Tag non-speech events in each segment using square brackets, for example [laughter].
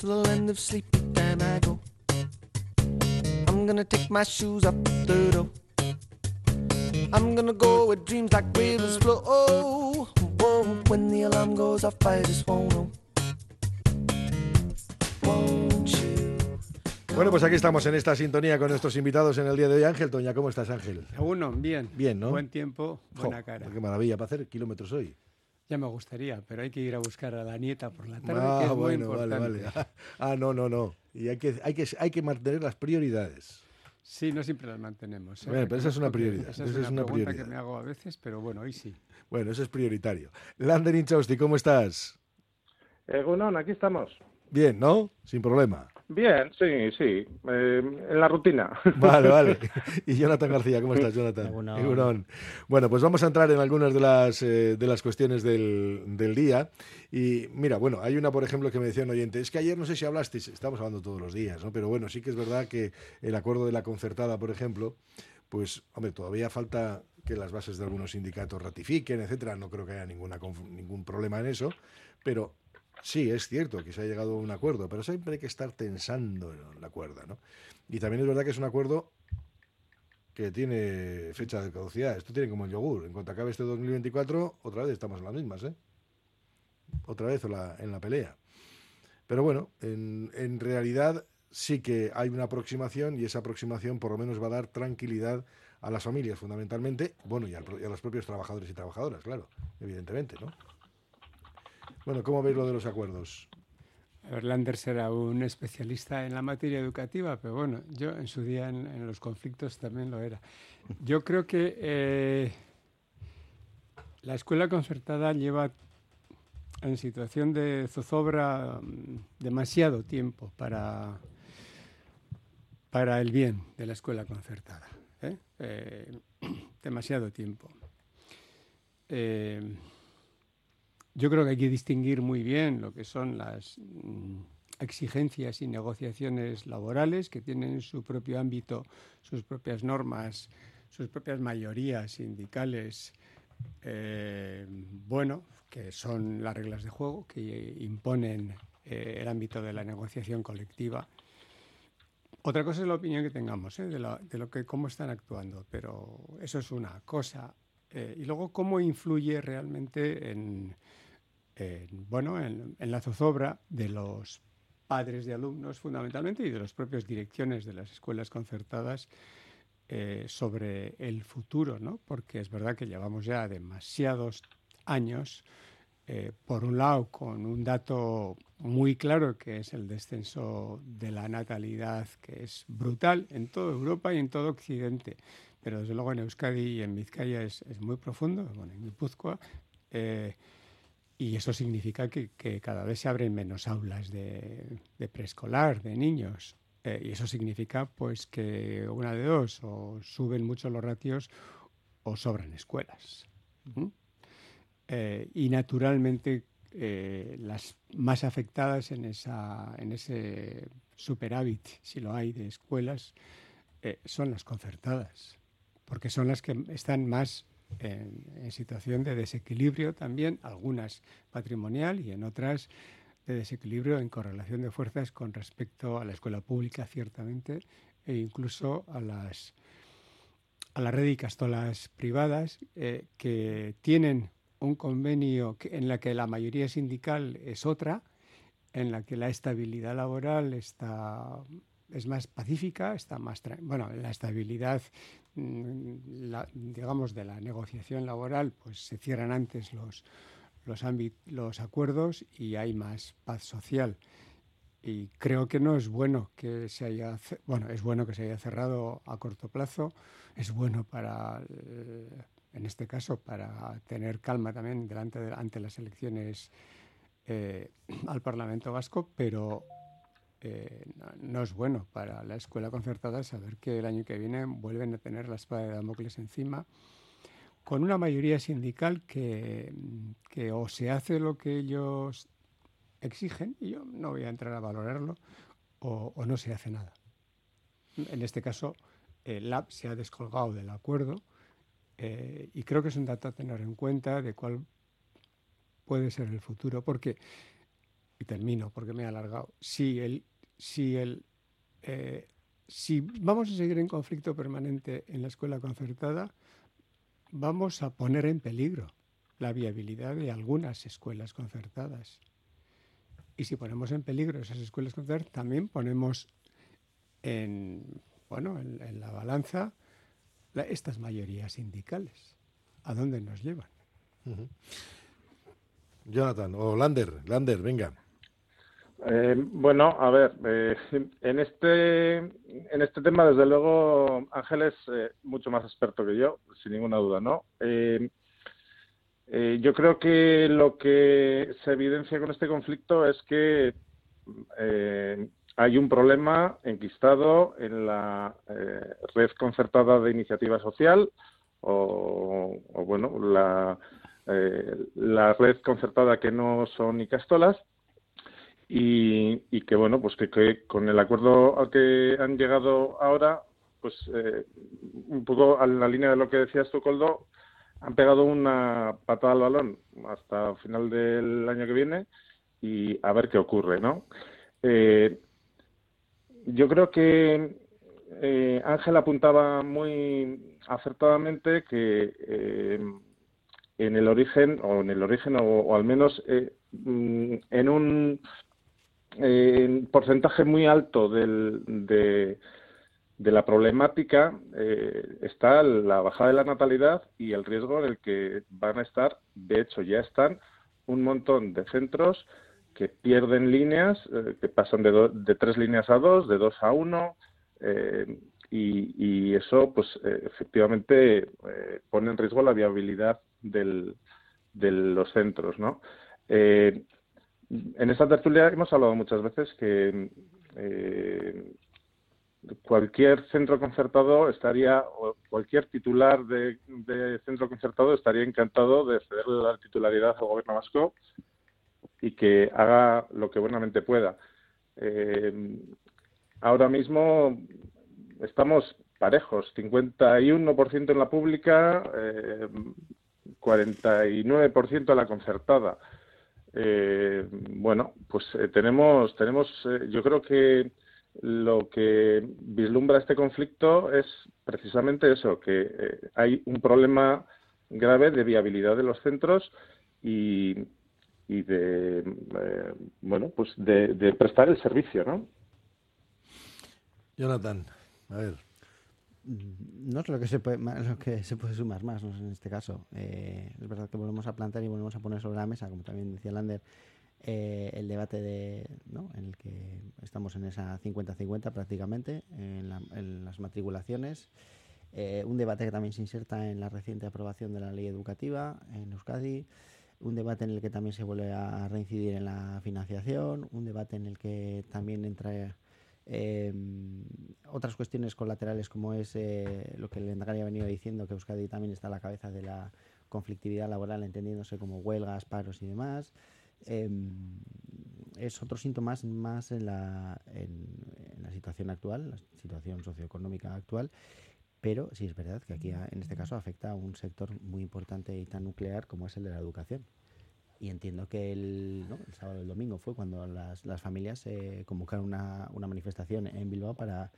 to the land of sleep, then I go. I'm gonna take my shoes up the door. I'm gonna go where dreams like rivers flow. Oh, whoa, when the alarm goes off, I just won't know. Won't you? Bueno, pues aquí estamos en esta sintonía con nuestros invitados en el día de hoy. Ángel Toña, ¿cómo estás, Ángel? Uno, bien. Bien, ¿no? Buen tiempo, buena Jo, cara. Qué maravilla para hacer kilómetros hoy. Ya me gustaría, pero hay que ir a buscar a la nieta por la tarde, Ah, que es muy bueno, vale, importante. vale. [laughs] Ah, no, no, no. Y hay que, hay que, hay que mantener las prioridades. Sí, no siempre las mantenemos. ¿eh? Bueno, pero esa es una prioridad, Esa esa es es una, una pregunta prioridad. que me hago a veces, pero bueno, hoy sí. Bueno, eso es prioritario. Lander Inchausti, ¿cómo estás? Egunon, aquí estamos. Bien, ¿no? Sin problema. Bien, sí, sí, eh, en la rutina. [laughs] Vale, vale. [laughs] Y Jonathan García, ¿cómo estás, Jonathan? Egunon. Bueno, pues vamos a entrar en algunas de las, eh, de las cuestiones del, del día. Y mira, bueno, hay una, por ejemplo, que me decía un oyente, es que ayer no sé si hablasteis, estamos hablando todos los días, ¿no? Pero bueno, sí que es verdad que el acuerdo de la concertada, por ejemplo, pues, hombre, todavía falta que las bases de algunos sindicatos ratifiquen, etcétera. No creo que haya ninguna, ningún problema en eso, pero sí, es cierto que se ha llegado a un acuerdo, pero siempre hay que estar tensando la cuerda, ¿no? Y también es verdad que es un acuerdo que tiene fecha de caducidad. Esto tiene como el yogur. En cuanto acabe este 2024, otra vez estamos en las mismas, ¿eh? Otra vez en la, pelea. Pero bueno, en, en realidad sí que hay una aproximación y esa aproximación por lo menos va a dar tranquilidad a las familias fundamentalmente, bueno, y, y a los propios trabajadores y trabajadoras, claro, evidentemente, ¿no? Bueno, ¿cómo veis lo de los acuerdos? A ver, Lander será un especialista en la materia educativa, pero bueno, yo en su día en, los conflictos también lo era. Yo creo que eh, la escuela concertada lleva en situación de zozobra mm, demasiado tiempo para, para el bien de la escuela concertada. ¿eh? Eh, [clears throat] demasiado tiempo. Yo creo que hay que distinguir muy bien lo que son las mm, exigencias y negociaciones laborales que tienen su propio ámbito, sus propias normas, sus propias mayorías sindicales, eh, bueno, que son las reglas de juego que imponen eh, el ámbito de la negociación colectiva. Otra cosa es la opinión que tengamos ¿eh? de, la- de lo que cómo están actuando, pero eso es una cosa. Y luego cómo influye realmente en, en, bueno, en, en la zozobra de los padres de alumnos fundamentalmente y de las propias direcciones de las escuelas concertadas eh, sobre el futuro, ¿no? Porque es verdad que llevamos ya demasiados años, eh, por un lado, con un dato muy claro que es el descenso de la natalidad, que es brutal en toda Europa y en todo Occidente, pero desde luego en Euskadi y en Vizcaya es, es muy profundo, bueno, en Guipúzcoa, eh, y eso significa que, cada vez se abren menos aulas de, preescolar, de niños. Eh, y eso significa pues que una de dos, o suben mucho los ratios o sobran escuelas. ¿Mm? Eh, y naturalmente eh, las más afectadas en, esa, en ese superávit, si lo hay, de escuelas, son las concertadas, porque son las que están más en, en situación de desequilibrio también, algunas patrimonial y en otras de desequilibrio en correlación de fuerzas con respecto a la escuela pública, ciertamente, e incluso a las, a la red de castolas privadas eh, que tienen un convenio que- en la que la mayoría sindical es otra, en la que la estabilidad laboral está es más pacífica, está más bueno, la estabilidad la- digamos de la negociación laboral, pues se cierran antes los los, los acuerdos y hay más paz social. Y creo que no es bueno que se haya, bueno, es bueno que se haya cerrado a corto plazo, es bueno para, eh, en este caso, para tener calma también delante de- ante las elecciones eh, al Parlamento Vasco, pero eh, no, es bueno para la escuela concertada saber que el año que viene vuelven a tener la espada de Damocles encima con una mayoría sindical que, que o se hace lo que ellos exigen, y yo no voy a entrar a valorarlo, o, o no se hace nada. En este caso, el LAB se ha descolgado del acuerdo eh, y creo que es un dato a tener en cuenta de cuál puede ser el futuro, porque y termino porque me he alargado, si, el, si, el, eh, si vamos a seguir en conflicto permanente en la escuela concertada, vamos a poner en peligro la viabilidad de algunas escuelas concertadas. Y si ponemos en peligro esas escuelas concertadas, también ponemos en, bueno, en, la balanza estas mayorías sindicales. ¿A dónde nos llevan? Jonathan, o Lander, Lander, venga. Eh, bueno, a ver, eh, en este en este tema, desde luego, Ángel es eh, mucho más experto que yo, sin ninguna duda, ¿no? yo creo que lo que se evidencia con este conflicto es que hay un problema enquistado en la red concertada de iniciativa social o, bueno, la eh, la red concertada que no son Icastolas y, y que bueno pues que, con el acuerdo al que han llegado ahora pues eh, un poco a la línea de lo que decías tú Coldo han pegado una patada al balón hasta final del año que viene y a ver qué ocurre no eh, yo creo que Ángel apuntaba muy acertadamente que en el origen, o en el origen, o, al menos eh, mm, en un porcentaje muy alto del, de, la problemática eh, está la bajada de la natalidad y el riesgo en el que van a estar, de hecho ya están, un montón de centros que pierden líneas, eh, que pasan de, tres líneas a dos, de dos a uno, y, eso, pues, efectivamente pone en riesgo la viabilidad del, de los centros, ¿no? Eh, en esta tertulia hemos hablado muchas veces que eh, cualquier centro concertado estaría, o cualquier titular de, centro concertado estaría encantado de ceder la titularidad al gobierno vasco y que haga lo que buenamente pueda. Eh, ahora mismo estamos parejos, 51% en la pública, 49% a la concertada. Eh, bueno, pues eh, tenemos, tenemos, eh, yo creo que lo que vislumbra este conflicto es precisamente eso, que hay un problema grave de viabilidad de los centros y, y de, bueno, pues de, de prestar el servicio, ¿no? Jonathan, a ver. Mm, no es lo que se puede, lo que se puede sumar más en este caso. Eh, es verdad que volvemos a plantear y volvemos a poner sobre la mesa, como también decía Lander, eh, el debate de, ¿no? en el que estamos en esa 50-50 prácticamente, en, las matriculaciones. Eh, un debate que también se inserta en la reciente aprobación de la ley educativa en Euskadi. Un debate en el que también se vuelve a reincidir en la financiación. Un debate en el que también entra eh, otras cuestiones colaterales como es eh, lo que el Endacari ha venido diciendo, que Euskadi también está a la cabeza de la conflictividad laboral, entendiéndose como huelgas, paros y demás. Em, es otro síntoma más en la, en, la situación actual, la situación socioeconómica actual, pero sí es verdad que aquí en este caso afecta a un sector muy importante y tan nuclear como es el de la educación. Y entiendo que el, el sábado y el domingo fue cuando las, las familias eh, convocaron una, una, manifestación en Bilbao para,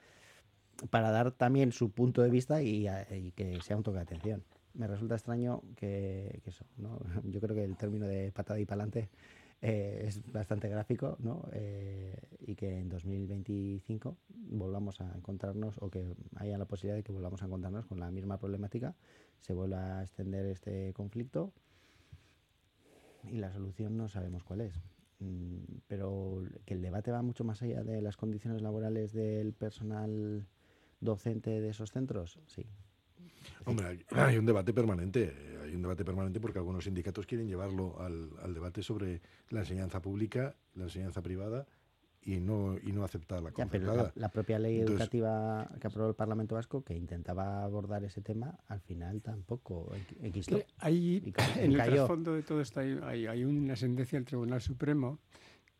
para dar también su punto de vista y, que sea un toque de atención. Me resulta extraño que, eso, ¿no? [laughs] yo creo que el término de patada y pa'lante eh, es bastante gráfico ¿no? Eh, y que en 2025 volvamos a encontrarnos o que haya la posibilidad de que volvamos a encontrarnos con la misma problemática, se vuelva a extender este conflicto y la solución no sabemos cuál es. Mm, pero que el debate va mucho más allá de las condiciones laborales del personal docente de esos centros, sí. Hombre, hay [clears throat] un debate permanente, hay un debate permanente porque algunos sindicatos quieren llevarlo al, al debate sobre la enseñanza pública, la enseñanza privada y no, y no aceptar la concertada. la, propia ley educativa que aprobó el Parlamento Vasco, que intentaba abordar ese tema, al final tampoco Hay, en el trasfondo de todo esto hay, hay, una sentencia del Tribunal Supremo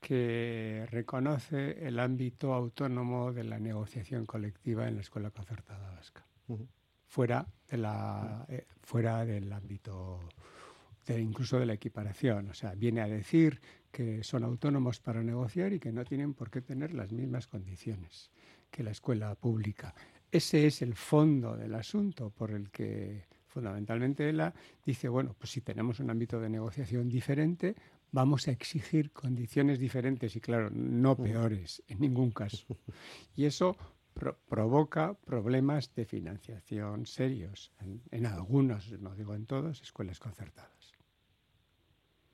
que reconoce el ámbito autónomo de la negociación colectiva en la escuela concertada vasca, fuera, de la, eh, fuera del ámbito incluso de la equiparación. O sea, viene a decir que son autónomos para negociar y que no tienen por qué tener las mismas condiciones que la escuela pública. Ese es el fondo del asunto por el que fundamentalmente ella dice, bueno, pues si tenemos un ámbito de negociación diferente, vamos a exigir condiciones diferentes y claro, no peores en ningún caso. [laughs] Y eso provoca problemas de financiación serios en, algunos, no digo en todos, escuelas concertadas.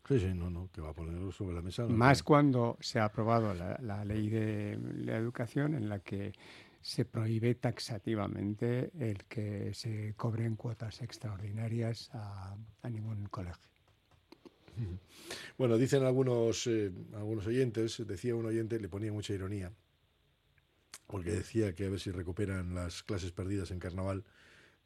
Sí, sí, no, no, que va a ponerlo sobre la mesa. Más cuando se ha aprobado la, ley de la educación en la que se prohíbe taxativamente el que se cobren cuotas extraordinarias a, ningún colegio. [laughs] Bueno, dicen algunos, eh, algunos oyentes, decía un oyente, le ponía mucha ironía, porque decía que a ver si recuperan las clases perdidas en carnaval.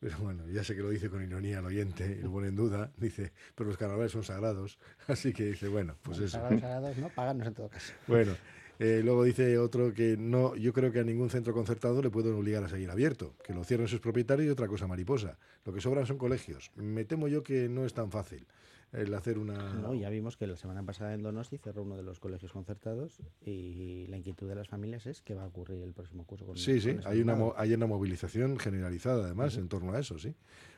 Pero bueno, ya sé que lo dice con ironía el oyente, y lo pone en duda. Dice, pero los carnavales son sagrados. [laughs] Así que dice, bueno, pues eso. Sagrados, ¿no? Pagarnos en todo caso. [laughs] Bueno, eh, luego dice otro que no, yo creo que a ningún centro concertado le pueden obligar a seguir abierto, que lo cierren sus propietarios y otra cosa mariposa. Lo que sobran son colegios. Me temo yo que no es tan fácil el hacer una... No, ya vimos que la semana pasada en Donosti cerró uno de los colegios concertados y la inquietud de las familias es qué va a ocurrir el próximo curso. Con sí, sí, hay una, hay una movilización generalizada además en torno a eso, sí,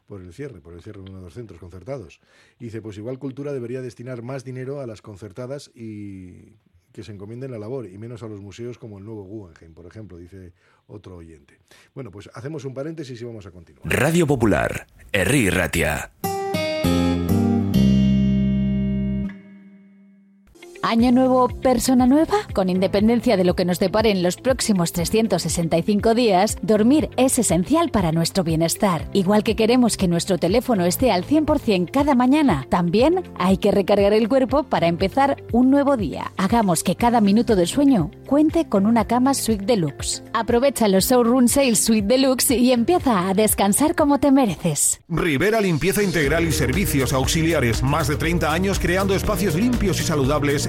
por el cierre, por el cierre de uno de los centros concertados. Y dice, pues igual Cultura debería destinar más dinero a las concertadas y que se encomienden la labor y menos a los museos como el nuevo Guggenheim, por ejemplo, dice otro oyente. Bueno, pues hacemos un paréntesis y vamos a continuar. Radio Popular, Erri Ratia. Año nuevo, persona nueva. Con independencia de lo que nos depare en los próximos 365 días, dormir es esencial para nuestro bienestar. Igual que queremos que nuestro teléfono esté al 100% cada mañana, también hay que recargar el cuerpo para empezar un nuevo día. Hagamos que cada minuto de sueño cuente con una cama Suite Deluxe. Aprovecha los Showroom Sales Suite Deluxe y empieza a descansar como te mereces. Rivera Limpieza Integral y Servicios Auxiliares. Más de 30 años creando espacios limpios y saludables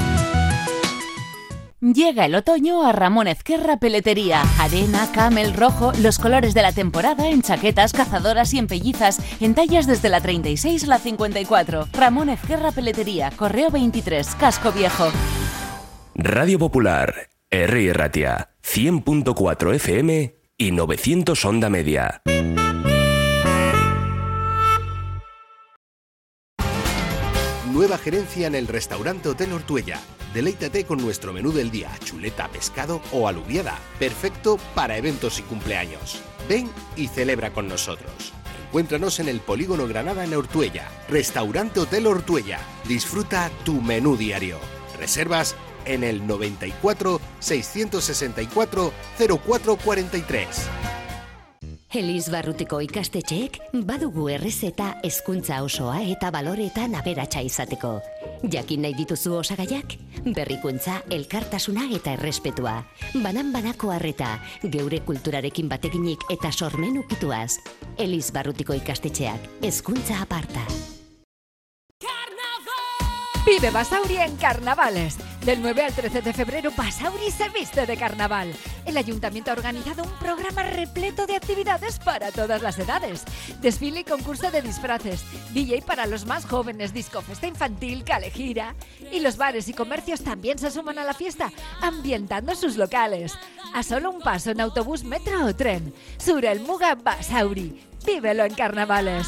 Llega el otoño a Ramón Ezquerra Peletería. Arena, camel, rojo, los colores de la temporada en chaquetas, cazadoras y en pellizas, en tallas desde la 36 a la 54. Ramón Ezquerra Peletería, Correo 23, Casco Viejo. Radio Popular, R. Ratia, 100.4 FM y 900 Onda Media. Nueva gerencia en el restaurante Hotel Ortuella Deleítate con nuestro menú del día, chuleta, pescado o alubiada, perfecto para eventos y cumpleaños. Ven y celebra con nosotros. Encuéntranos en el Polígono Granada en Ortuella, Restaurante Hotel Ortuella. Disfruta tu menú diario. Reservas en el 94 664 0443. Eliz Barrutiko ikastetxeek badugu errezeta hezkuntza osoa eta baloretan aberatsa izateko. Jakin nahi dituzu osagaiak? Berrikuntza, elkartasuna eta errespetua. Banan banako harreta, geure kulturarekin bateginik eta sormen ukituaz. Eliz Barrutiko ikastetxeak, hezkuntza aparta. Vive Basauri en carnavales. Del 9 al 13 de febrero, Basauri se viste de carnaval. El ayuntamiento ha organizado un programa repleto de actividades para todas las edades. Desfile y concurso de disfraces, DJ para los más jóvenes, disco festa infantil, calejira. Y los bares y comercios también se suman a la fiesta, ambientando sus locales. A solo un paso en autobús, metro o tren. Sur el Muga Basauri. Vívelo en carnavales.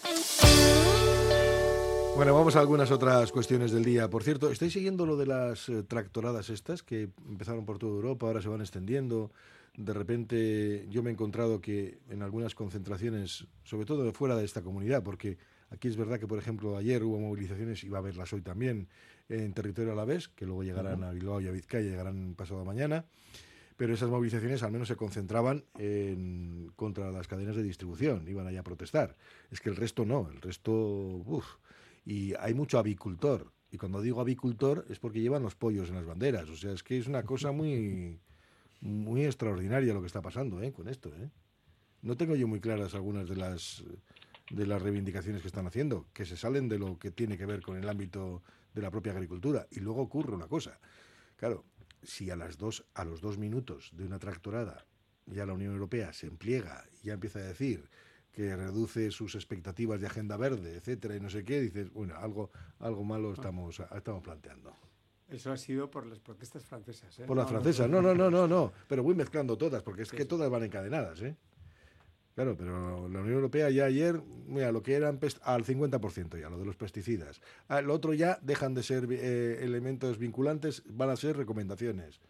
Bueno, vamos a algunas otras cuestiones del día. Por cierto, ¿estáis siguiendo lo de las eh, tractoradas estas que empezaron por toda Europa, ahora se van extendiendo? De repente yo me he encontrado que en algunas concentraciones, sobre todo fuera de esta comunidad, porque aquí es verdad que, por ejemplo, ayer hubo movilizaciones, y va a haberlas hoy también, en territorio alavés, que luego llegarán a Bilbao y a Vizcaya, llegarán pasado mañana, pero esas movilizaciones al menos se concentraban en, contra las cadenas de distribución, iban allá a protestar. Es que el resto no, el resto... Uf, y hay mucho avicultor. Y cuando digo avicultor es porque llevan los pollos en las banderas. O sea, es que es una cosa muy, muy extraordinaria lo que está pasando ¿eh? con esto. ¿eh? No tengo yo muy claras algunas de las, de las reivindicaciones que están haciendo, que se salen de lo que tiene que ver con el ámbito de la propia agricultura. Y luego ocurre una cosa. Claro, si a, las dos, a los dos minutos de una tractorada ya la Unión Europea se empliega y ya empieza a decir que reduce sus expectativas de agenda verde, etcétera, y no sé qué, dices, bueno, algo, algo malo estamos, estamos planteando. Eso ha sido por las protestas francesas. ¿eh? Por las francesas, no, no, no, no, no, [laughs] pero voy mezclando todas, porque es que todas van encadenadas, ¿eh? Claro, pero la Unión Europea ya ayer, mira, lo que eran al 50% ya, lo de los pesticidas. Ah, lo otro ya dejan de ser eh, elementos vinculantes, van a ser recomendaciones.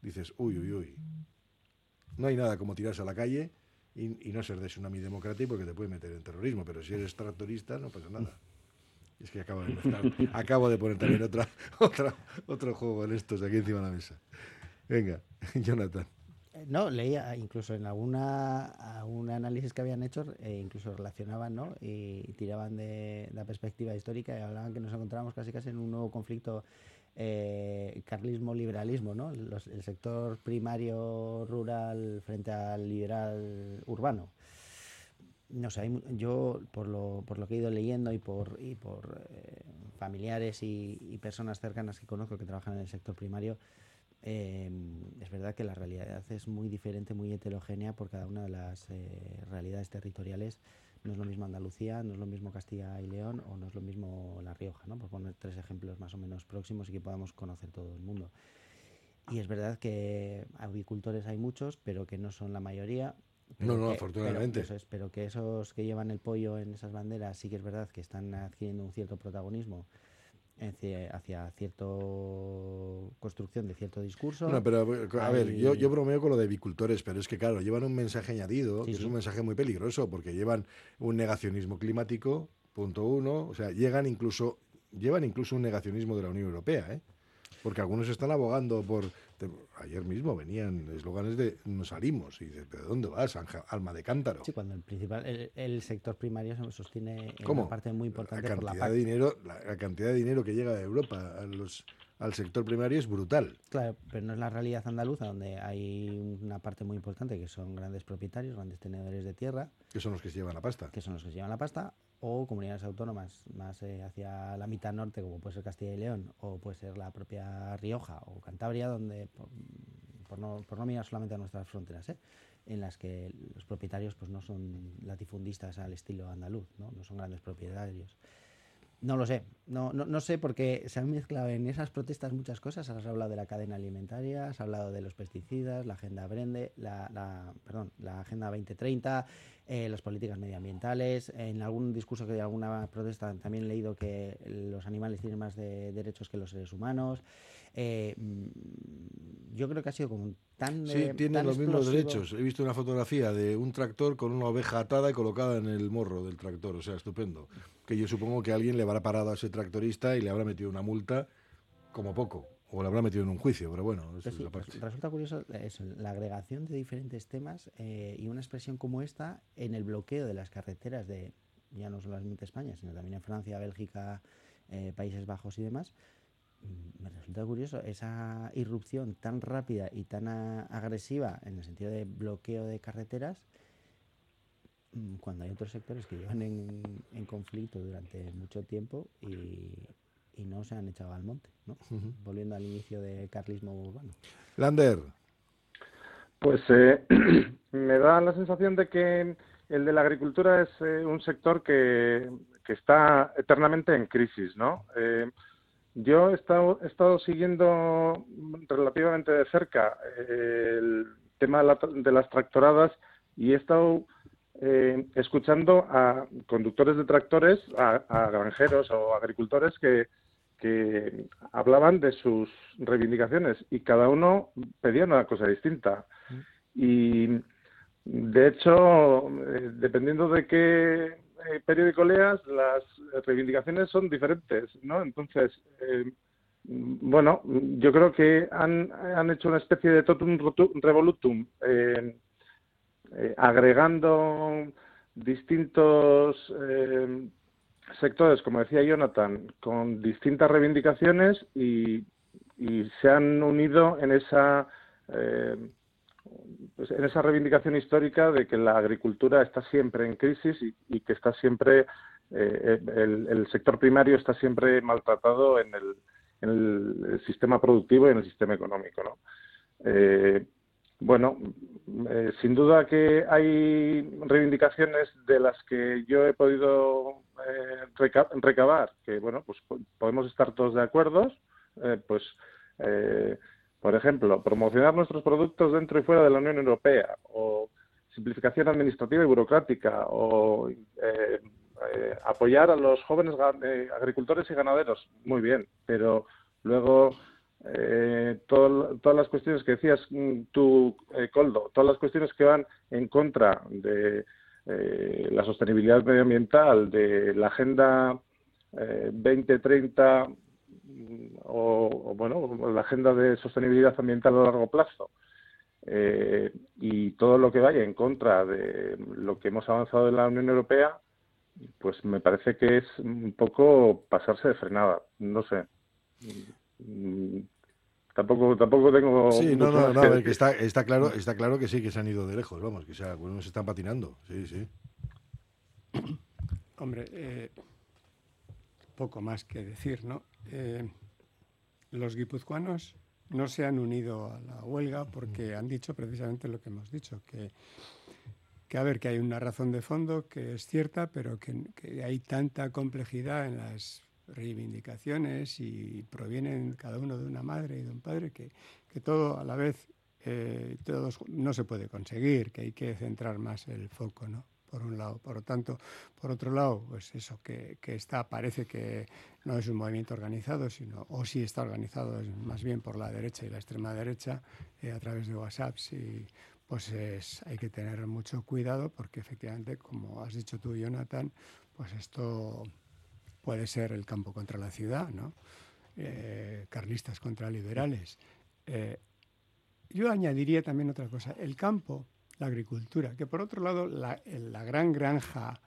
Dices, uy, uy, uy. No hay nada como tirarse a la calle y, no ser de Tsunami Democrático porque te puede meter en terrorismo, pero si eres tractorista no pasa nada. Es que acabo de acabo de poner también otra, [laughs] otra, otro juego en estos aquí encima de la mesa. Venga, [laughs] Jonathan. Eh, no, leía incluso en alguna algún análisis que habían hecho, eh, incluso relacionaban ¿no? y tiraban de, de, la perspectiva histórica y hablaban que nos encontramos casi casi en un nuevo conflicto eh, carlismo-liberalismo, ¿no? el sector primario rural frente al liberal urbano. No sé, yo por lo, por lo que he ido leyendo y por, y por eh, familiares y, personas cercanas que conozco que trabajan en el sector primario, eh, es verdad que la realidad es muy diferente, muy heterogénea por cada una de las eh, realidades territoriales no es lo mismo Andalucía, no es lo mismo Castilla y León o no es lo mismo La Rioja, ¿no? por poner tres ejemplos más o menos próximos y que podamos conocer todo el mundo. Y es verdad que agricultores hay muchos, pero que no son la mayoría. No, no, afortunadamente. Pero, que esos que llevan el pollo en esas banderas sí que es verdad que están adquiriendo un cierto protagonismo hacia, cierta construcción de cierto discurso. No, pero a ver, yo, yo bromeo con lo de avicultores, pero es que claro, llevan un mensaje añadido, que es un mensaje muy peligroso, porque llevan un negacionismo climático, punto uno, o sea, llegan incluso, llevan incluso un negacionismo de la Unión Europea, ¿eh? porque algunos están abogando por ayer mismo venían eslóganes de nos salimos y dices, ¿pero dónde vas? alma de cántaro. Sí, cuando el principal, el, sector primario se sostiene en una parte muy importante la cantidad de dinero, la, cantidad de dinero que llega de Europa a los al sector primario es brutal. Claro, pero no es la realidad andaluza, donde hay una parte muy importante que son grandes propietarios, grandes tenedores de tierra. Que son los que se llevan la pasta. Que son los que se llevan la pasta, o comunidades autónomas más eh, hacia la mitad norte, como puede ser Castilla y León, o puede ser la propia Rioja o Cantabria, donde, por, no, por no mirar solamente a nuestras fronteras, ¿eh? en las que los propietarios pues no son latifundistas al estilo andaluz, no, no son grandes propietarios. No lo sé, no, no, no, sé porque se han mezclado en esas protestas muchas cosas. Has hablado de la cadena alimentaria, has hablado de los pesticidas, la agenda Brende, la, la perdón, la agenda 2030, eh, las políticas medioambientales. En algún discurso que de alguna protesta también he leído que los animales tienen más de derechos que los seres humanos. Eh, mm, yo creo que ha sido como tan. Sí, eh, tienen los mismos derechos. He visto una fotografía de un tractor con una oveja atada y colocada en el morro del tractor. O sea, estupendo. Que yo supongo que alguien le habrá parado a ese tractorista y le habrá metido una multa como poco o lo habrá metido en un juicio, pero bueno. Pues sí, resulta curioso eso, la agregación de diferentes temas eh, y una expresión como esta en el bloqueo de las carreteras de ya no solamente España, sino también en Francia, Bélgica, eh, Países Bajos y demás. Me resulta curioso esa irrupción tan rápida y tan a- agresiva en el sentido de bloqueo de carreteras mm, cuando hay otros sectores que llevan en, en conflicto durante mucho tiempo y, y no se han echado al monte, ¿no? Volviendo al inicio del carlismo urbano. Lander, Pues eh, [clears throat] me da la sensación de que el de la agricultura es eh, un sector que, que está eternamente en crisis, ¿no? Eh, yo he estado, he estado siguiendo relativamente de cerca eh, el tema de, la- de las tractoradas y he estado eh, escuchando a conductores de tractores, a, a granjeros o agricultores que, que hablaban de sus reivindicaciones y cada uno pedía una cosa distinta. Y de hecho, eh, dependiendo de qué eh, periódico leas, las reivindicaciones son diferentes, ¿no? Entonces, eh, bueno, yo creo que han, han hecho una especie de totum revolutum, eh, eh, agregando distintos sectores, como decía Jonathan, con distintas reivindicaciones y, y se han unido en esa eh, pues en esa reivindicación histórica de que la agricultura está siempre en crisis y, que está siempre eh, el, el sector primario está siempre maltratado en el, sistema productivo y en el sistema económico, ¿no? Eh, bueno, eh, sin duda que hay reivindicaciones de las que yo he podido eh, reca- recabar, que bueno, pues po- podemos estar todos de acuerdo, eh, pues eh, por ejemplo, promocionar nuestros productos dentro y fuera de la Unión Europea, o simplificación administrativa y burocrática, o eh, eh, apoyar a los jóvenes eh, agricultores y ganaderos, muy bien, pero luego eh, todo- todas las cuestiones que decías mm, tú, Coldo, todas las cuestiones que van en contra de la sostenibilidad medioambiental, de la Agenda eh, 2030 mm, o, o, bueno, la Agenda de Sostenibilidad Ambiental a largo plazo, eh, y todo lo que vaya en contra de lo que hemos avanzado en la Unión Europea, pues me parece que es un poco pasarse de frenada. No sé. Mm, Tampoco, tampoco tengo. Sí, no, no, no, que a ver, que decir. está, está claro, está claro que sí, que se han ido de lejos, vamos, que se, algunos se están patinando, sí, sí. Hombre, eh, poco más que decir, ¿no? Eh, los guipuzcoanos no se han unido a la huelga porque han dicho precisamente lo que hemos dicho, que, que a ver, que hay una razón de fondo que es cierta, pero que, hay tanta complejidad en las reivindicaciones y provienen cada uno de una madre y de un padre que, que todo a la vez eh, todos no se puede conseguir, que hay que centrar más el foco, ¿no? Por un lado. Por lo tanto, por otro lado, pues eso que, que está, parece que no es un movimiento organizado, sino, o sí está organizado, es más bien por la derecha y la extrema derecha, eh, a través de WhatsApp, y pues es, hay que tener mucho cuidado porque efectivamente, como has dicho tú, Jonathan, pues esto puede ser el campo contra la ciudad, ¿no? Eh, carlistas contra liberales. Eh, yo añadiría también otra cosa, el campo, la agricultura, que por otro lado la, la gran granja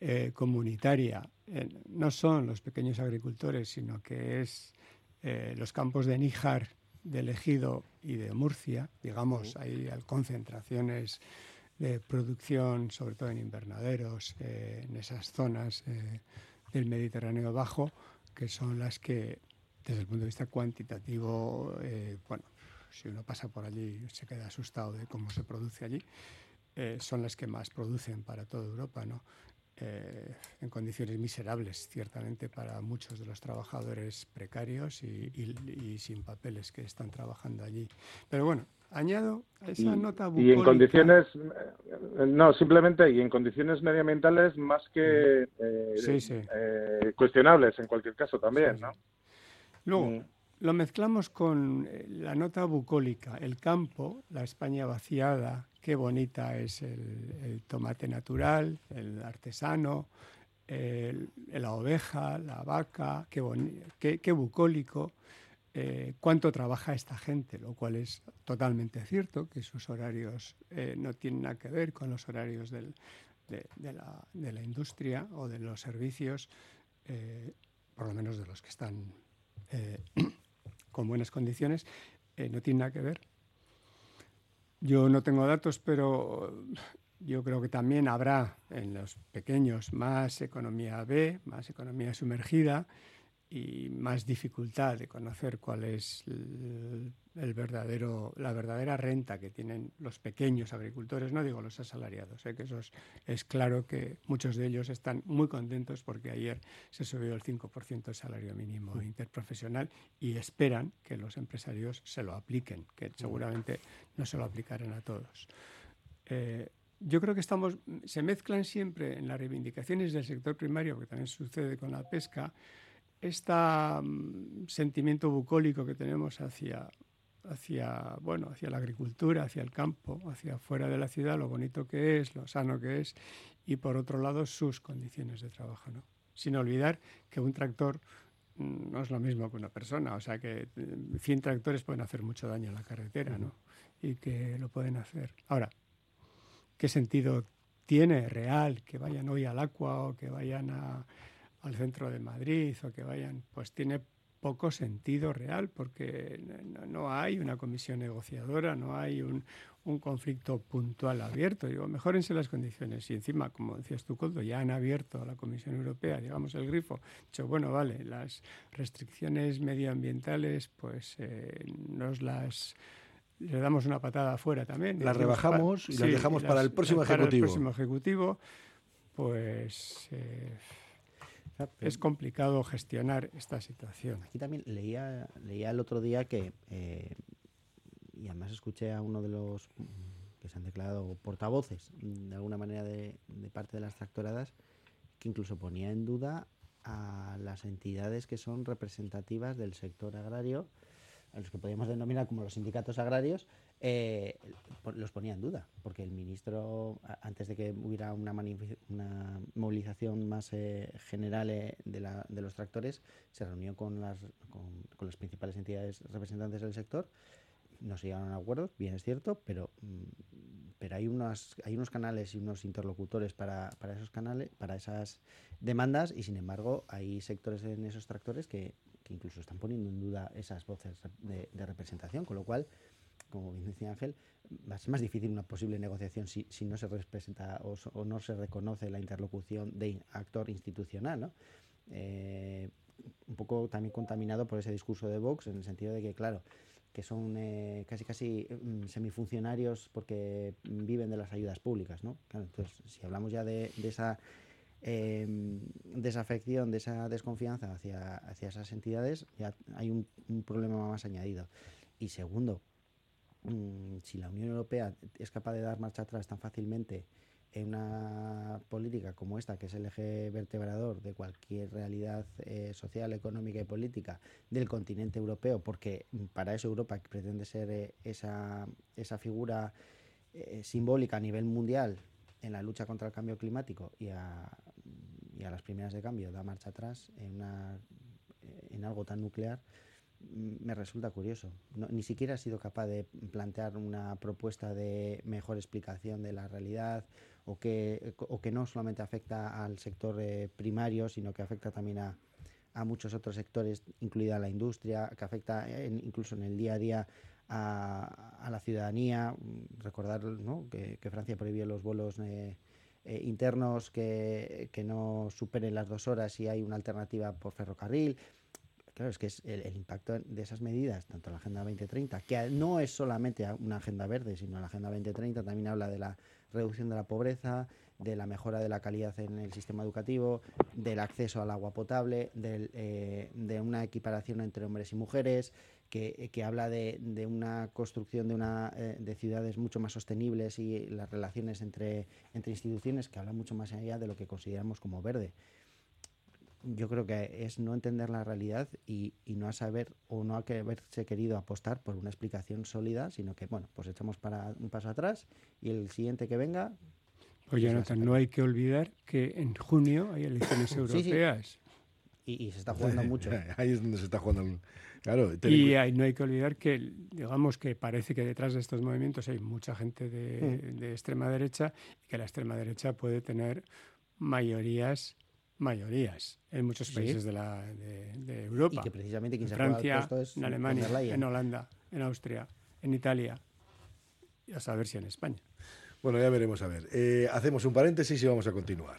eh, comunitaria eh, no son los pequeños agricultores, sino que es eh, los campos de Níjar, del Ejido y de Murcia, digamos, hay concentraciones de producción, sobre todo en invernaderos, en esas zonas del Mediterráneo bajo, que son las que, desde el punto de vista cuantitativo, eh, bueno, si uno pasa por allí se queda asustado de cómo se produce allí, eh, son las que más producen para toda Europa, ¿no? Eh, en condiciones miserables, ciertamente, para muchos de los trabajadores precarios y, y- y sin papeles que están trabajando allí. Pero bueno, añado a esa y, nota y en bucólica- condiciones eh, no simplemente y en condiciones medioambientales más que eh, Sí, sí. eh, cuestionables en cualquier caso también no Luego, Mm. Lo mezclamos con eh, la nota bucólica, el campo, la España vaciada, qué bonita es el, tomate natural, el artesano, la oveja, la vaca, qué, boni- bucólico. eh, cuánto trabaja esta gente, lo cual es totalmente cierto, que sus horarios eh, no tienen nada que ver con los horarios de, la, industria o de los servicios, por lo menos de los que están con buenas condiciones, no tienen nada que ver. Yo no tengo datos, pero yo creo que también habrá en los pequeños más economía B, más economía sumergida y más dificultad de conocer cuál es el, el, verdadero, la verdadera renta que tienen los pequeños agricultores, no digo los asalariados, ¿eh? que eso es, es, claro que muchos de ellos están muy contentos porque ayer se subió el 5% el salario mínimo interprofesional y esperan que los empresarios se lo apliquen, que seguramente no se lo aplicarán a todos. Eh, yo creo que estamos, se mezclan siempre en las reivindicaciones del sector primario, que también sucede con la pesca, este um, sentimiento bucólico que tenemos hacia, hacia, bueno, hacia la agricultura, hacia el campo, hacia fuera de la ciudad, lo bonito que es, lo sano que es, y por otro lado sus condiciones de trabajo. ¿no? Sin olvidar que un tractor no es lo mismo que una persona, o sea que 100 tractores pueden hacer mucho daño en la carretera, ¿no? Y que lo pueden hacer. Ahora, ¿qué sentido tiene real que vayan hoy al agua o que vayan a, al centro de Madrid o que vayan, pues tiene poco sentido real porque no, no hay una comisión negociadora, no hay un, un, conflicto puntual abierto. Digo, mejórense las condiciones. Y encima, como decías tú, Coldo, ya han abierto a la Comisión Europea, digamos, el grifo. Dicho, bueno, vale, las restricciones medioambientales, pues eh, nos las le damos una patada afuera también. Las rebajamos y sí, las dejamos para el próximo para ejecutivo. el próximo ejecutivo, pues eh, es complicado gestionar esta situación. Aquí también leía, leía el otro día que, eh, y además escuché a uno de los que se han declarado portavoces, de alguna manera, de, de parte de las tractoradas, que incluso ponía en duda a las entidades que son representativas del sector agrario, a los que podríamos denominar como los sindicatos agrarios, eh, los ponía en duda, porque el ministro, antes de que hubiera una, una movilización más eh, general eh, de, la, de, los tractores, se reunió con las, con, con, las principales entidades representantes del sector. No se llegaron a acuerdos, bien es cierto, pero, pero hay, unos, hay unos canales y unos interlocutores para, para esos canales, para esas demandas, y sin embargo hay sectores en esos tractores que, que incluso están poniendo en duda esas voces de, de representación, con lo cual como bien decía Ángel, va a ser más difícil una posible negociación si, si no se representa o, o, no se reconoce la interlocución de actor institucional, ¿no? Eh, un poco también contaminado por ese discurso de Vox, en el sentido de que, claro, que son eh, casi casi mm, semifuncionarios porque viven de las ayudas públicas, ¿no? Claro, entonces, si hablamos ya de, de esa eh, desafección, de esa desconfianza hacia, hacia esas entidades, ya hay un, un problema más añadido. Y segundo, si la Unión Europea es capaz de dar marcha atrás tan fácilmente en una política como esta, que es el eje vertebrador de cualquier realidad eh, social, económica y política del continente europeo, porque para eso Europa pretende ser eh, esa, esa figura eh, simbólica a nivel mundial en la lucha contra el cambio climático y a, y a las primeras de cambio da marcha atrás en, una, en algo tan nuclear, me resulta curioso. Ni siquiera ha sido capaz de plantear una propuesta de mejor explicación de la realidad o que, o que no solamente afecta al sector eh, primario, sino que afecta también a, a, muchos otros sectores, incluida la industria, que afecta incluso en el día a día a, a la ciudadanía. Recordar que, Francia prohibió los vuelos. Eh, eh, internos que, que no superen las dos horas y hay una alternativa por ferrocarril claro, es que es el, el, impacto de esas medidas, tanto la Agenda 2030, que no es solamente una agenda verde, sino la Agenda 2030 también habla de la reducción de la pobreza, de la mejora de la calidad en el sistema educativo, del acceso al agua potable, eh, de una equiparación entre hombres y mujeres, que, habla de, una construcción de, una, eh, de ciudades mucho más sostenibles y las relaciones entre instituciones, que habla mucho más allá de lo que consideramos como verde yo creo que es no entender la realidad y, y, no a saber o no haberse querido apostar por una explicación sólida, sino que, bueno, pues echamos para un paso atrás y el siguiente que venga. Pues Jonathan, no hay que olvidar que en junio hay elecciones europeas. [coughs] Sí, sí. Y, se está jugando [laughs] mucho. Ahí es donde se está jugando. El... Claro, y no hay que olvidar que, digamos, que parece que detrás de estos movimientos hay mucha gente de, mm. de extrema derecha y que la extrema derecha puede tener mayorías mayorías en muchos países de, la, de, Europa. Y que precisamente en Francia, en Alemania, en Holanda, en Austria, en Italia y a saber si en España. Bueno, ya veremos a ver. Eh, hacemos un paréntesis y vamos a continuar.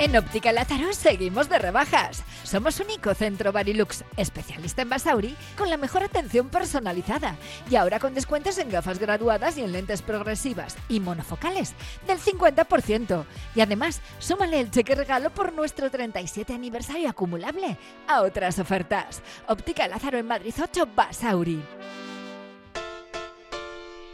En Óptica Lázaro seguimos de rebajas. Somos único centro Barilux, especialista en Basauri, con la mejor atención personalizada. Y ahora con descuentos en gafas graduadas y en lentes progresivas y monofocales del 50%. Y además, súmale el cheque regalo por nuestro 37 aniversario acumulable a otras ofertas. Óptica Lázaro en Madrid 8 Basauri.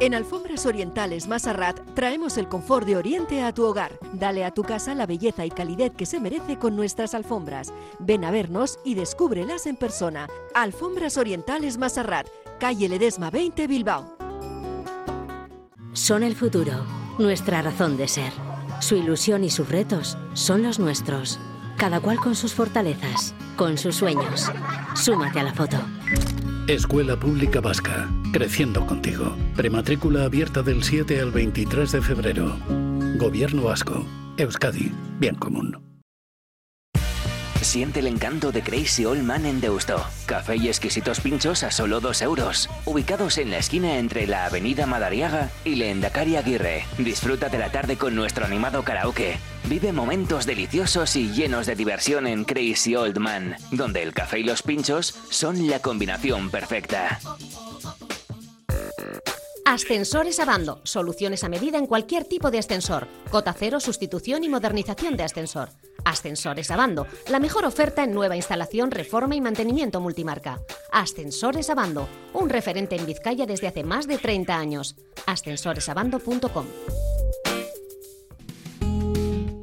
En Alfombras Orientales Masarrat traemos el confort de Oriente a tu hogar. Dale a tu casa la belleza y calidez que se merece con nuestras alfombras. Ven a vernos y descúbrelas en persona. Alfombras Orientales Masarrat, calle Ledesma 20 Bilbao. Son el futuro, nuestra razón de ser. Su ilusión y sus retos son los nuestros. Cada cual con sus fortalezas, con sus sueños. Súmate a la foto. Escuela Pública Vasca, creciendo contigo. Prematrícula abierta del 7 al 23 de febrero. Gobierno Vasco, Euskadi, bien común. Siente el encanto de Crazy Old Man en Deusto. Café y exquisitos pinchos a solo 2 euros. Ubicados en la esquina entre la avenida Madariaga y Leendakari Aguirre. Disfruta de la tarde con nuestro animado karaoke. Vive momentos deliciosos y llenos de diversión en Crazy Old Man, donde el café y los pinchos son la combinación perfecta. Ascensores Abando. Soluciones a medida en cualquier tipo de ascensor. Cota cero, sustitución y modernización de ascensor. Ascensores Abando. La mejor oferta en nueva instalación, reforma y mantenimiento multimarca. Ascensores Abando. Un referente en Vizcaya desde hace más de 30 años. ascensoresabando.com.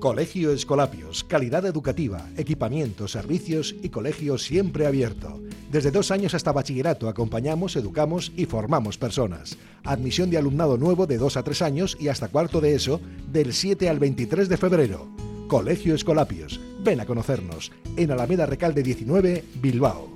Colegio Escolapios, calidad educativa, equipamiento, servicios y colegio siempre abierto. Desde dos años hasta bachillerato acompañamos, educamos y formamos personas. Admisión de alumnado nuevo de dos a tres años y hasta cuarto de eso del 7 al 23 de febrero. Colegio Escolapios. Ven a conocernos en Alameda Recalde 19, Bilbao.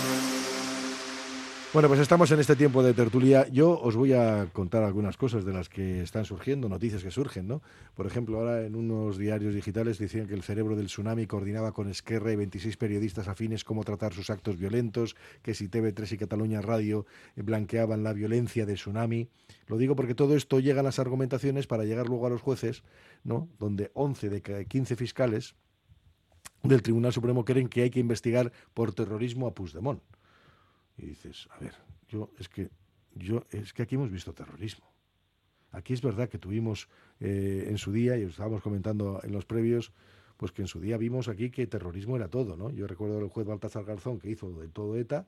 Bueno, pues estamos en este tiempo de tertulia. Yo os voy a contar algunas cosas de las que están surgiendo, noticias que surgen, ¿no? Por ejemplo, ahora en unos diarios digitales decían que el cerebro del tsunami coordinaba con Esquerra y 26 periodistas afines cómo tratar sus actos violentos, que si TV3 y Cataluña Radio blanqueaban la violencia de tsunami. Lo digo porque todo esto llega a las argumentaciones para llegar luego a los jueces, ¿no? Donde 11 de 15 fiscales del Tribunal Supremo creen que hay que investigar por terrorismo a Puigdemont. Y dices, a ver, yo es que yo es que aquí hemos visto terrorismo. Aquí es verdad que tuvimos eh, en su día, y estábamos comentando en los previos, pues que en su día vimos aquí que terrorismo era todo, ¿no? Yo recuerdo el juez Baltasar Garzón que hizo de todo ETA,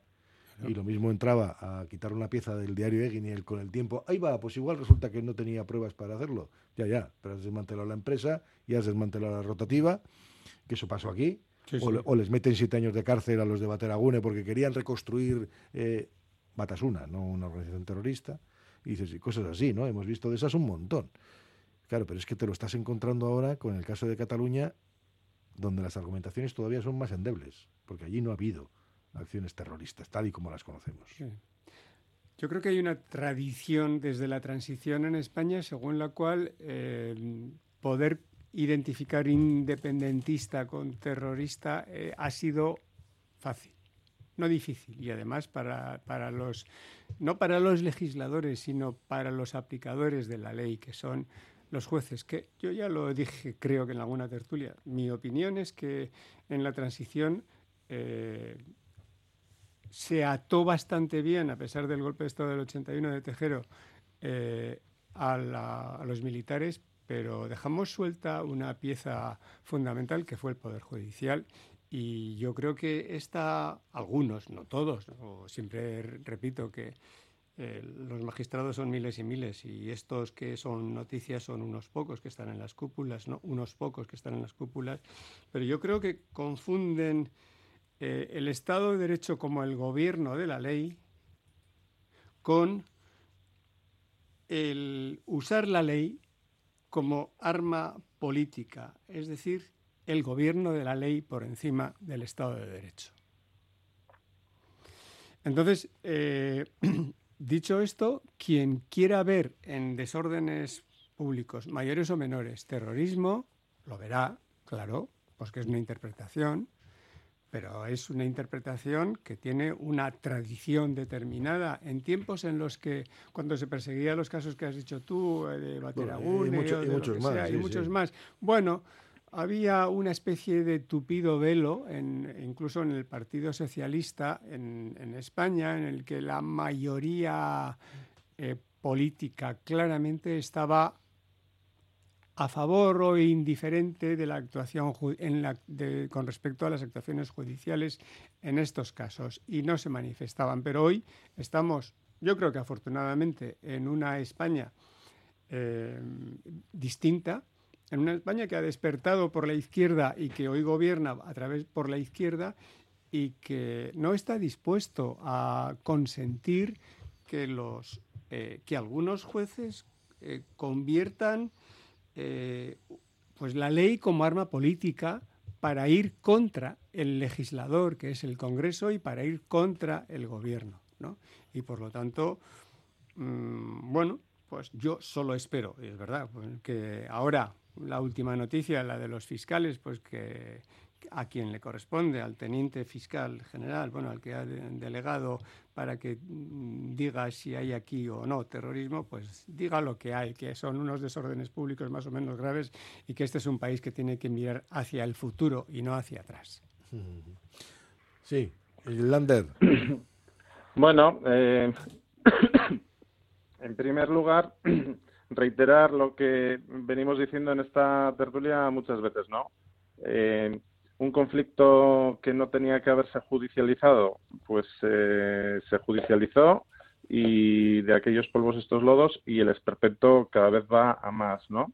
y lo mismo entraba a quitar una pieza del diario Egin y él con el tiempo, ahí va, pues igual resulta que no tenía pruebas para hacerlo. Ya, ya, pero has desmantelado la empresa y has desmantelado la rotativa, que eso pasó aquí, o, les meten siete años de cárcel a los de Bateragune porque querían reconstruir eh, Batasuna, no una organización terrorista. Y dices, y cosas así, ¿no? Hemos visto de esas un montón. Claro, pero es que te lo estás encontrando ahora con el caso de Cataluña, donde las argumentaciones todavía son más endebles, porque allí no ha habido acciones terroristas, tal y como las conocemos. Yo creo que hay una tradición desde la transición en España según la cual eh, poder identificar independentista con terrorista eh, ha sido fácil, no difícil. Y además para, para, los, no para los legisladores, sino para los aplicadores de la ley, que son los jueces, que yo ya lo dije creo que en alguna tertulia. Mi opinión es que en la transición eh, se ató bastante bien, a pesar del golpe de Estado del 81 de Tejero, eh, a, a los militares, pero dejamos suelta una pieza fundamental que fue el Poder Judicial y yo creo que esta, algunos, no todos, siempre repito que eh, los magistrados son miles y miles y estos que son noticias son unos pocos que están en las cúpulas, ¿no? unos pocos que están en las cúpulas, pero yo creo que confunden eh, el Estado de Derecho como el gobierno de la ley con el usar la ley como arma política, es decir, el gobierno de la ley por encima del Estado de Derecho. Entonces, eh, [clears throat] dicho esto, quien quiera ver en desórdenes públicos, mayores o menores, terrorismo, lo verá, claro, pues que es una interpretación, pero es una interpretación que tiene una tradición determinada en tiempos en los que cuando se perseguía los casos que has dicho tú eh, de Bateragún y, muchos, más, y muchos más. Bueno, había una especie de tupido velo, en, incluso en el Partido Socialista en, en España, en el que la mayoría eh, política claramente estaba a favor o indiferente de la actuación con respecto a las actuaciones judiciales en estos casos y no se manifestaban. Pero hoy estamos, yo creo que afortunadamente, en una España eh, distinta, en una España que ha despertado por la izquierda y que hoy gobierna a través por la izquierda y que no está dispuesto a consentir que los eh, que algunos jueces eh, conviertan eh, pues la ley como arma política para ir contra el legislador, que es el Congreso, y para ir contra el gobierno. ¿no? Y por lo tanto, mm, bueno, pues yo solo espero, y es verdad, pues que ahora la última noticia, la de los fiscales, pues que a quien le corresponde, al teniente fiscal general, bueno, al que ha delegado para que mm, diga si hay aquí o no terrorismo, pues diga lo que hay, que son unos desórdenes públicos más o menos graves y que este es un país que tiene que mirar hacia el futuro y no hacia atrás. Sí, Lander. [coughs] Bueno, eh, [coughs] en primer lugar, [coughs] reiterar lo que venimos diciendo en esta tertulia muchas veces, ¿no? Eh, un conflicto que no tenía que haberse judicializado, pues eh, se judicializó y de aquellos polvos estos lodos y el esperpento cada vez va a más, ¿no?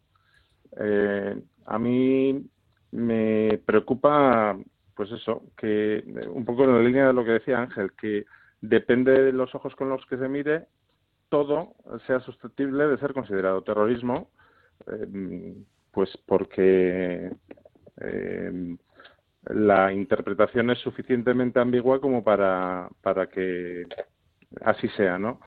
Eh, a mí me preocupa, pues eso, que un poco en la línea de lo que decía Ángel, que depende de los ojos con los que se mire, todo sea susceptible de ser considerado terrorismo, eh, pues porque la interpretación es suficientemente ambigua como para, para que así sea, ¿no?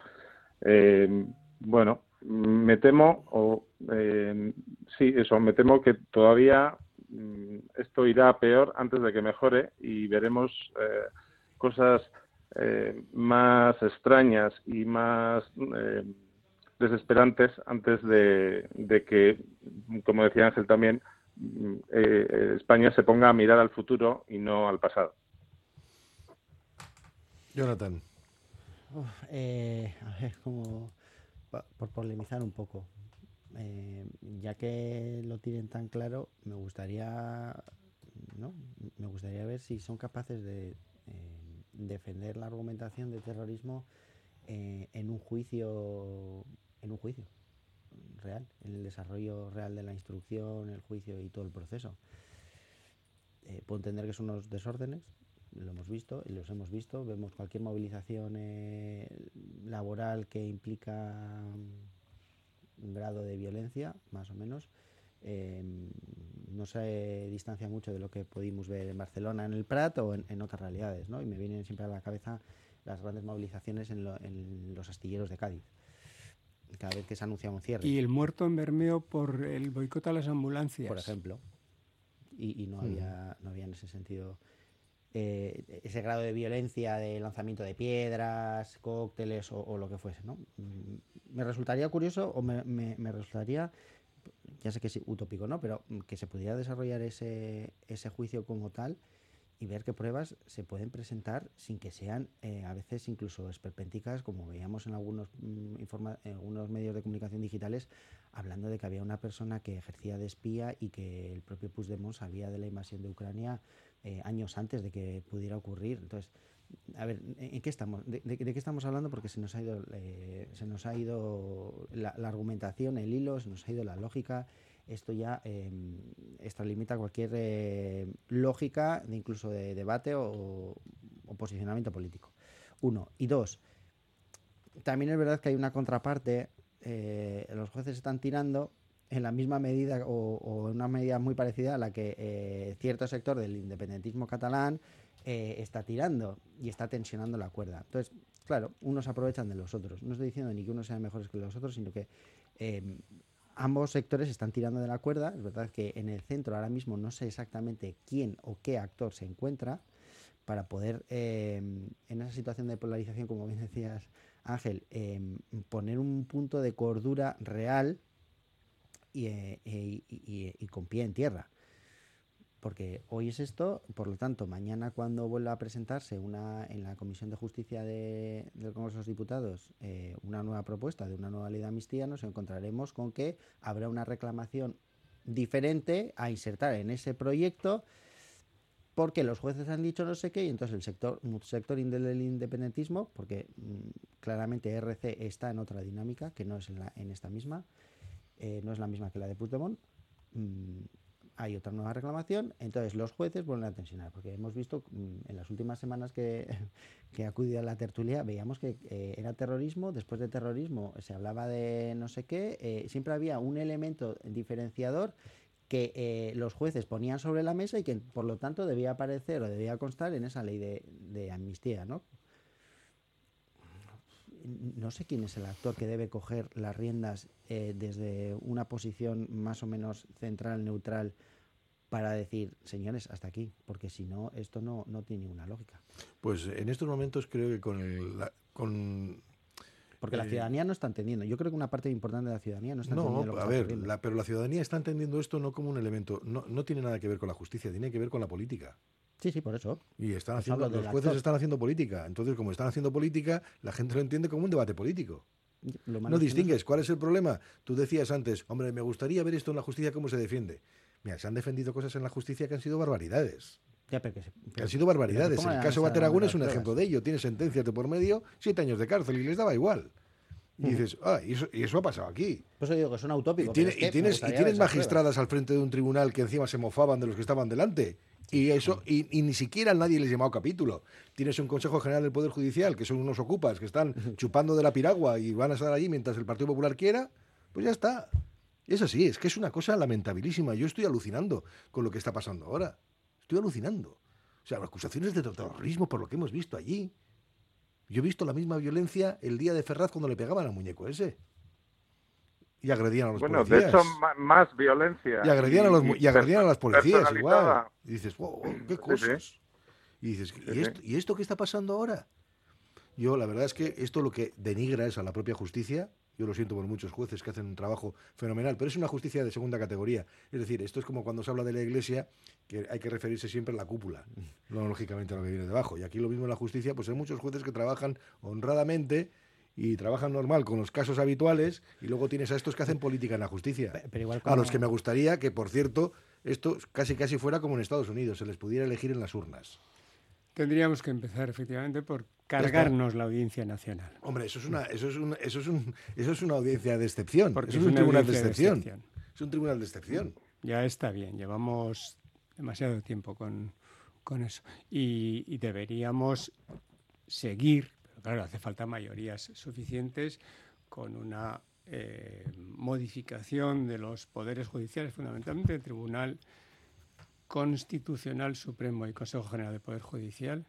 Eh, bueno, me temo, o eh, sí, eso, me temo que todavía mm, esto irá peor antes de que mejore y veremos eh, cosas eh, más extrañas y más eh, desesperantes antes de, de, que, como decía Ángel también, eh, España se ponga a mirar al futuro y no al pasado. Jonathan. Uf, eh, a ver, como por polemizar un poco, eh, ya que lo tienen tan claro, me gustaría, ¿no? Me gustaría ver si son capaces de eh, defender la argumentación de terrorismo eh, en un juicio, en un juicio real, en el desarrollo real de la instrucción, el juicio y todo el proceso. Eh, puedo entender que son unos desórdenes, lo hemos visto y los hemos visto. Vemos cualquier movilización eh, laboral que implica un grado de violencia, más o menos. Eh, no se distancia mucho de lo que pudimos ver en Barcelona, en el Prat o en, en otras realidades, ¿no? Y me vienen siempre a la cabeza las grandes movilizaciones en, lo, en los astilleros de Cádiz cada vez que se anuncia un cierre. Y el muerto en Bermeo por el boicot a las ambulancias. Por ejemplo. Y, y no, había, no había en ese sentido eh, ese grado de violencia de lanzamiento de piedras, cócteles o, o lo que fuese. ¿no? Mm, Me resultaría curioso o me, me, me resultaría, ya sé que es utópico, ¿no? pero que se pudiera desarrollar ese, ese juicio como tal y ver qué pruebas se pueden presentar sin que sean eh, a veces incluso esperpénticas, como veíamos en algunos, mm, informa en algunos medios de comunicación digitales, hablando de que había una persona que ejercía de espía y que el propio Puigdemont sabía de la invasión de Ucrania eh, años antes de que pudiera ocurrir. Entonces, a ver, ¿en qué estamos? ¿De, qué estamos hablando? Porque se nos ha ido, eh, se nos ha ido la, argumentación, el hilo, se nos ha ido la lógica. Esto ya eh, extralimita cualquier eh, lógica, de incluso de debate o, posicionamiento político. Uno. Y dos, también es verdad que hay una contraparte. Eh, los jueces están tirando en la misma medida o, en una medida muy parecida a la que eh, cierto sector del independentismo catalán está tirando y está tensionando la cuerda. Entonces, claro, unos aprovechan de los otros. No estoy diciendo ni que unos sean mejores que los otros, sino que eh, ambos sectores están tirando de la cuerda. Es verdad que en el centro ahora mismo no sé exactamente quién o qué actor se encuentra para poder, eh, en esa situación de polarización, como bien decías, Ángel, poner un punto de cordura real y, eh, con pie en tierra. Porque hoy es esto, por lo tanto, mañana cuando vuelva a presentarse una, en la Comisión de Justicia de, del Congreso de los Diputados eh, una nueva propuesta de una nueva ley de amnistía, nos encontraremos con que habrá una reclamación diferente a insertar en ese proyecto porque los jueces han dicho no sé qué y entonces el sector, sector del independentismo, porque mmm, claramente RC está en otra dinámica que no es en, la, esta misma, eh, no es la misma que la de Puigdemont, mmm, hay otra nueva reclamación, entonces los jueces vuelven a tensionar, porque hemos visto mmm, en las últimas semanas que, [laughs] que acudido a la tertulia, veíamos que eh, era terrorismo, después de terrorismo se hablaba de no sé qué, eh, siempre había un elemento diferenciador que eh, los jueces ponían sobre la mesa y que por lo tanto debía aparecer o debía constar en esa ley de, de amnistía, ¿no? No sé quién es el actor que debe coger las riendas eh, desde una posición más o menos central, neutral, para decir, señores, hasta aquí, porque si no, esto no, no tiene ninguna lógica. Pues en estos momentos creo que con, el, la, con porque la ciudadanía no está entendiendo. Yo creo que una parte importante de la ciudadanía no está no, entendiendo. No, a ver, la, pero la ciudadanía está entendiendo esto no como un elemento, no, no tiene nada que ver con la justicia, tiene que ver con la política. Sí, sí, por eso. Y están haciendo, los jueces actor. están haciendo política. Entonces, como están haciendo política, la gente lo entiende como un debate político. No distingues. ¿Cuál es el problema? Tú decías antes, hombre, me gustaría ver esto en la justicia, cómo se defiende. Mira, se han defendido cosas en la justicia que han sido barbaridades. Ya, pero que, se, pero, que han sido barbaridades. El caso Bateragún es un ejemplo de ello. Tiene sentencias de por medio, siete años de cárcel y les daba igual. Y dices, ah, y eso, y eso ha pasado aquí. Por eso digo que son utópicos. Y, tiene, y tienes, y tienes magistradas al frente de un tribunal que encima se mofaban de los que estaban delante. Y eso, y, y, ni siquiera nadie les llamado capítulo. Tienes un Consejo General del Poder Judicial, que son unos ocupas, que están chupando de la piragua y van a estar allí mientras el Partido Popular quiera, pues ya está. Es así, es que es una cosa lamentabilísima. Yo estoy alucinando con lo que está pasando ahora. Estoy alucinando. O sea, acusaciones de terrorismo por lo que hemos visto allí. Yo he visto la misma violencia el día de Ferraz cuando le pegaban al muñeco ese. Y agredían a los Bueno, policías. de hecho, más violencia. Y agredían, a, los, y agredían a las policías igual. Y dices, wow, qué cosas. sí. Y dices, ¿y esto, ¿y esto qué está pasando ahora? Yo, la verdad es que esto lo que denigra es a la propia justicia. Yo lo siento por muchos jueces que hacen un trabajo fenomenal, pero es una justicia de segunda categoría. Es decir, esto es como cuando se habla de la iglesia, que hay que referirse siempre a la cúpula, no lógicamente a lo que viene debajo. Y aquí lo mismo en la justicia, pues hay muchos jueces que trabajan honradamente y trabajan normal con los casos habituales y luego tienes a estos que hacen política en la justicia. pero igual A los que me gustaría que, por cierto, esto casi casi fuera como en Estados Unidos, se les pudiera elegir en las urnas. Tendríamos que empezar efectivamente por cargarnos la audiencia nacional. Hombre, eso es una, eso es un, eso es un, eso es una audiencia de excepción. Porque eso es es un una tribunal de excepción. Es un tribunal de excepción. Ya está bien, llevamos demasiado tiempo con, con eso. Y, y deberíamos seguir, claro, hace falta mayorías suficientes con una eh, modificación de los poderes judiciales, fundamentalmente el Tribunal Constitucional Supremo y Consejo General de Poder Judicial,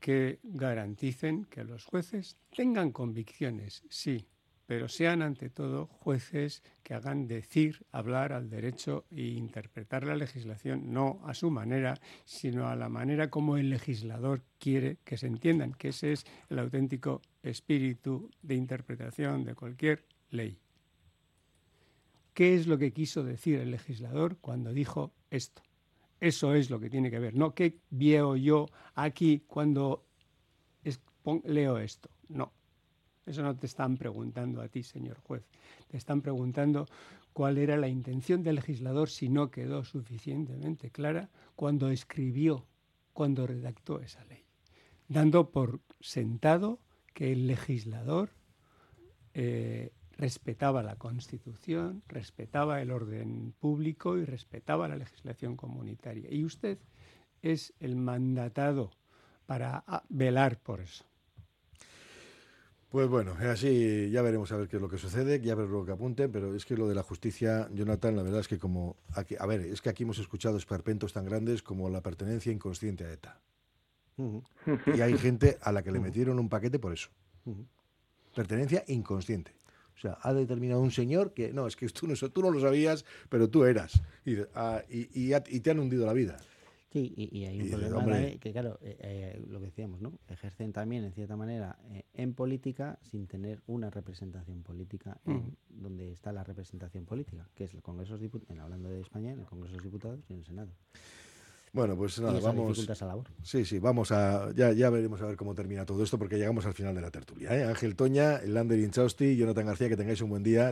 que garanticen que los jueces tengan convicciones, sí, pero sean ante todo jueces que hagan decir, hablar al derecho e interpretar la legislación no a su manera, sino a la manera como el legislador quiere que se entiendan, que ese es el auténtico espíritu de interpretación de cualquier ley. ¿Qué es lo que quiso decir el legislador cuando dijo esto? Eso es lo que tiene que ver. No qué veo yo aquí cuando leo esto. No. Eso no te están preguntando a ti, señor juez. Te están preguntando cuál era la intención del legislador si no quedó suficientemente clara cuando escribió, cuando redactó esa ley. Dando por sentado que el legislador eh, respetaba la Constitución, respetaba el orden público y respetaba la legislación comunitaria. Y usted es el mandatado para velar por eso. Pues bueno, así ya veremos a ver qué es lo que sucede, ya ver lo que apunten, pero es que lo de la justicia, Jonathan, la verdad es que como aquí, a ver, es que aquí hemos escuchado esperpentos tan grandes como la pertenencia inconsciente a ETA. Y hay gente a la que le metieron un paquete por eso. Pertenencia inconsciente. O sea, ha determinado un señor que, no, es que tú no, tú no lo sabías, pero tú eras. Y, ah, y, y ha- y te han hundido la vida. Sí, y, y hay un Y dices, problema hombre. que, claro, eh, eh, lo que decíamos, ¿no? Ejercen también, en cierta manera, eh, en política sin tener una representación política en donde está la representación política, que es el Congreso de Diputados, hablando de España, en el Congreso de los Diputados y en el Senado. Bueno, pues nada, vamos. labor. Sí, sí, vamos a. Ya, ya veremos a ver cómo termina todo esto, porque llegamos al final de la tertulia. ¿eh? Ángel Toña, Lander Inchausti, Jonathan García, que tengáis un buen día.